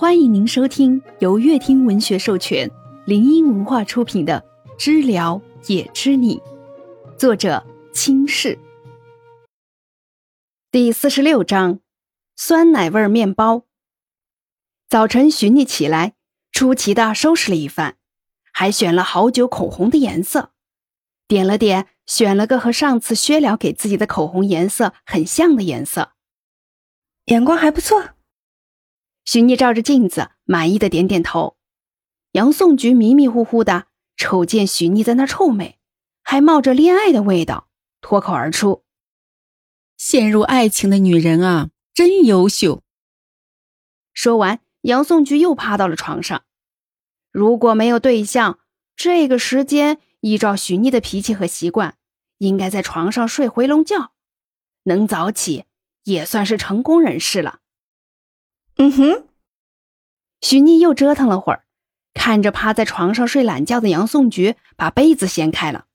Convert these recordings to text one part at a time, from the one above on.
欢迎您收听由乐听文学授权、林音文化出品的《知了也知你》，作者清世。第四十六章：酸奶味面包。早晨，徐妮起来，出奇的收拾了一番，还选了好久口红的颜色，点了点，选了个和上次薛了给自己的口红颜色很像的颜色，眼光还不错。许妮照着镜子，满意的点点头。杨颂菊迷迷糊糊的瞅见许妮在那臭美，还冒着恋爱的味道，脱口而出：“陷入爱情的女人啊，真优秀。”说完，杨颂菊又趴到了床上。如果没有对象，这个时间依照许妮的脾气和习惯，应该在床上睡回笼觉，能早起也算是成功人士了。嗯哼，许妮又折腾了会儿，看着趴在床上睡懒觉的杨颂菊，把被子掀开了。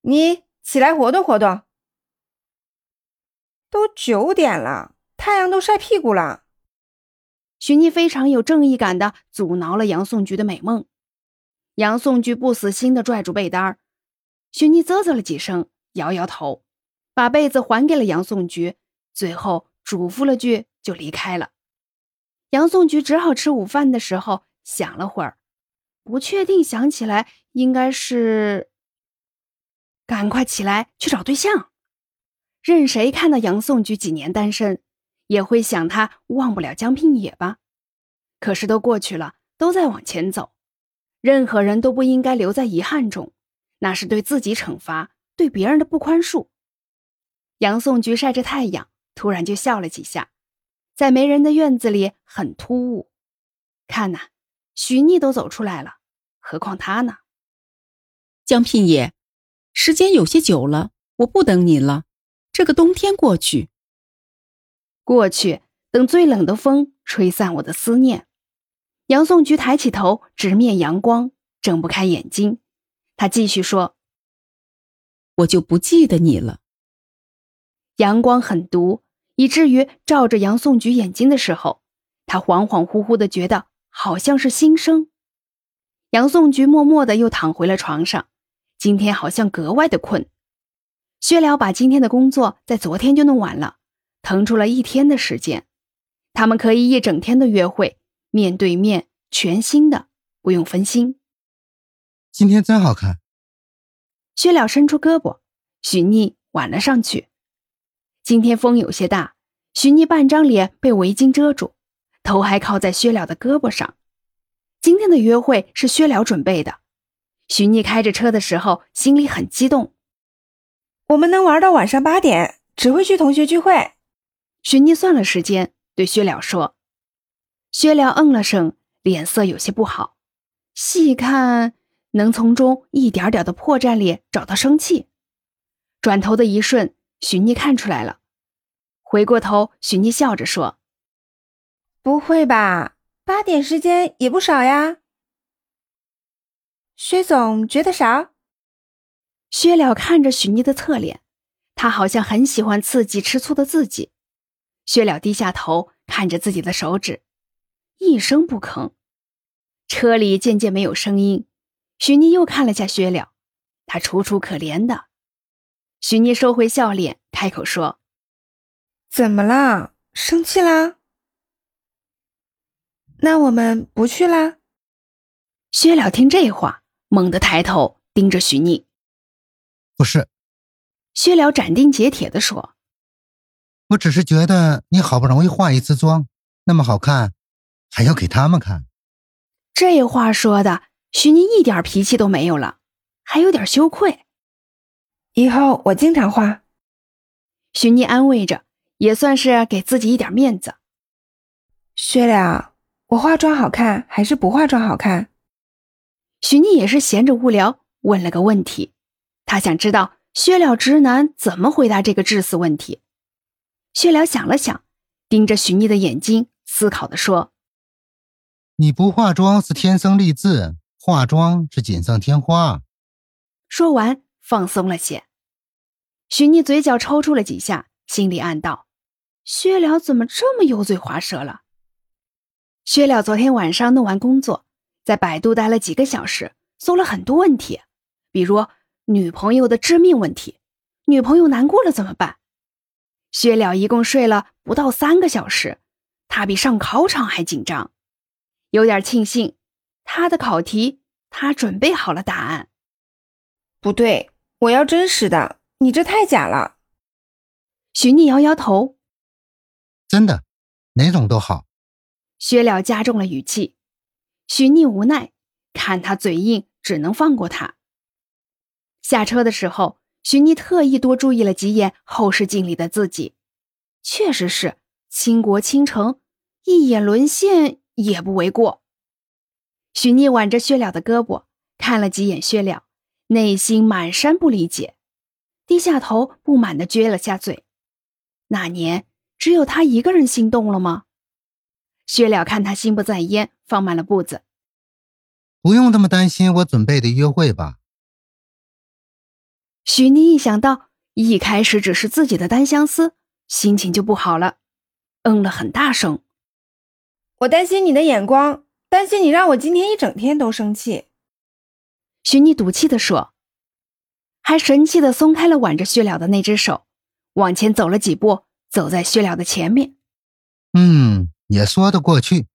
你起来活动活动。都九点了，太阳都晒屁股了。许妮非常有正义感的阻挠了杨颂菊的美梦。杨颂菊不死心的拽住被单儿，许妮啧啧了几声，摇摇头，把被子还给了杨颂菊，最后嘱咐了句就离开了。杨颂菊只好吃午饭的时候想了会儿，不确定，想起来应该是赶快起来去找对象。任谁看到杨颂菊几年单身，也会想他忘不了江聘野吧？可是都过去了，都在往前走，任何人都不应该留在遗憾中，那是对自己惩罚，对别人的不宽恕。杨颂菊晒着太阳，突然就笑了几下。在没人的院子里很突兀，看呐，许逆都走出来了，何况他呢？江聘爷，时间有些久了，我不等你了。这个冬天过去，过去，等最冷的风吹散我的思念。杨颂菊抬起头，直面阳光，睁不开眼睛。他继续说：“我就不记得你了。”阳光很毒。以至于照着杨颂菊眼睛的时候，他恍恍惚惚的觉得好像是新生。杨颂菊默默的又躺回了床上，今天好像格外的困。薛了把今天的工作在昨天就弄完了，腾出了一天的时间，他们可以一整天的约会，面对面，全新的，不用分心。今天真好看。薛了伸出胳膊，许逆挽了上去。今天风有些大，徐妮半张脸被围巾遮住，头还靠在薛了的胳膊上。今天的约会是薛了准备的。徐妮开着车的时候心里很激动。我们能玩到晚上八点，只会去同学聚会。徐妮算了时间，对薛了说。薛了嗯了声，脸色有些不好。细看，能从中一点点的破绽里找到生气。转头的一瞬。许妮看出来了，回过头，许妮笑着说：“不会吧，八点时间也不少呀。”薛总觉得少？薛了看着许妮的侧脸，他好像很喜欢刺激吃醋的自己。薛了低下头看着自己的手指，一声不吭。车里渐渐没有声音，许妮又看了下薛了，他楚楚可怜的。许妮收回笑脸，开口说：“怎么啦？生气啦？那我们不去啦？”薛了听这话，猛地抬头盯着许妮。“不是。”薛了斩钉截铁的说，“我只是觉得你好不容易化一次妆，那么好看，还要给他们看。”这话说的，许妮一点脾气都没有了，还有点羞愧。以后我经常化。许妮安慰着，也算是给自己一点面子。薛了，我化妆好看还是不化妆好看？许妮也是闲着无聊，问了个问题。她想知道薛了直男怎么回答这个致死问题。薛了想了想，盯着许妮的眼睛，思考的说：“你不化妆是天生丽质，化妆是锦上添花。”说完。放松了些，许妮嘴角抽搐了几下，心里暗道：“薛了怎么这么油嘴滑舌了？”薛了昨天晚上弄完工作，在百度待了几个小时，搜了很多问题，比如女朋友的致命问题，女朋友难过了怎么办？薛了一共睡了不到三个小时，他比上考场还紧张，有点庆幸，他的考题他准备好了答案。不对，我要真实的，你这太假了。许逆摇摇头，真的，哪种都好。薛了加重了语气，许逆无奈，看他嘴硬，只能放过他。下车的时候，许逆特意多注意了几眼后视镜里的自己，确实是倾国倾城，一眼沦陷也不为过。许逆挽着薛了的胳膊，看了几眼薛了，内心满山不理解，低下头不满的撅了下嘴。那年只有他一个人心动了吗？薛了看他心不在焉，放慢了步子。不用这么担心我准备的约会吧。许妮一想到一开始只是自己的单相思，心情就不好了，嗯了很大声。我担心你的眼光，担心你让我今天一整天都生气。许妮赌气的说，还神气的松开了挽着薛了的那只手，往前走了几步，走在薛了的前面。嗯。也说得过去。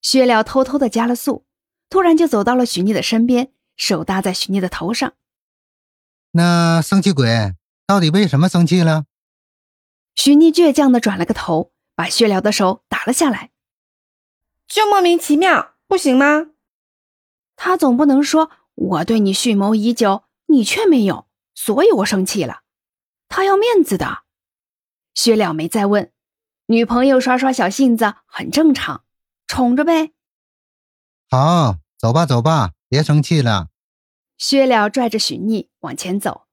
薛了偷偷的加了速，突然就走到了许逆的身边，手搭在许逆的头上。那生气鬼到底为什么生气了？许逆倔强的转了个头，把薛了的手打了下来。就莫名其妙，不行吗？他总不能说我对你蓄谋已久，你却没有，所以我生气了。他要面子的。薛了没再问。女朋友耍耍小性子很正常，宠着呗。好，走吧，走吧，别生气了。薛了拽着许逆往前走，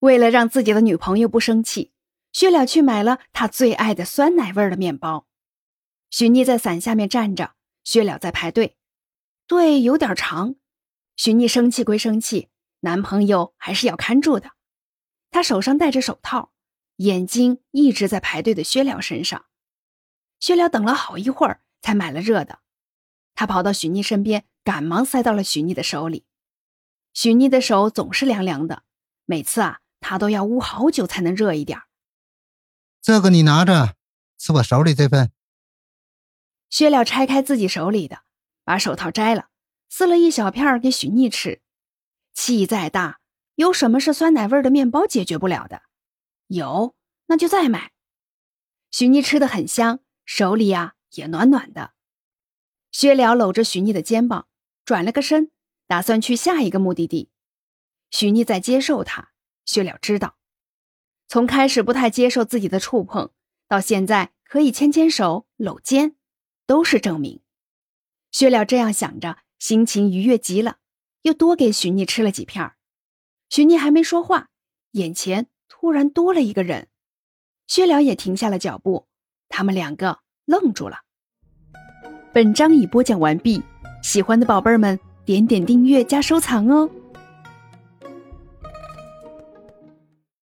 为了让自己的女朋友不生气，薛了去买了他最爱的酸奶味的面包。许逆在伞下面站着，薛了在排队，队有点长。许逆生气归生气，男朋友还是要看住的。他手上戴着手套。眼睛一直在排队的薛了身上，薛了等了好一会儿才买了热的。他跑到许妮身边，赶忙塞到了许妮的手里。许妮的手总是凉凉的，每次啊，他都要捂好久才能热一点。这个你拿着，吃我手里这份。薛了拆开自己手里的，把手套摘了，撕了一小片给许妮吃。气再大，有什么是酸奶味的面包解决不了的？有，那就再买。许妮吃的很香，手里呀也暖暖的。薛了搂着许妮的肩膀，转了个身，打算去下一个目的地。许妮在接受他，薛了知道，从开始不太接受自己的触碰，到现在可以牵牵手、搂肩，都是证明。薛了这样想着，心情愉悦极了，又多给许妮吃了几片许妮还没说话，眼前。突然多了一个人，薛了也停下了脚步，他们两个愣住了。本章已播讲完毕，喜欢的宝贝们点点订阅加收藏哦。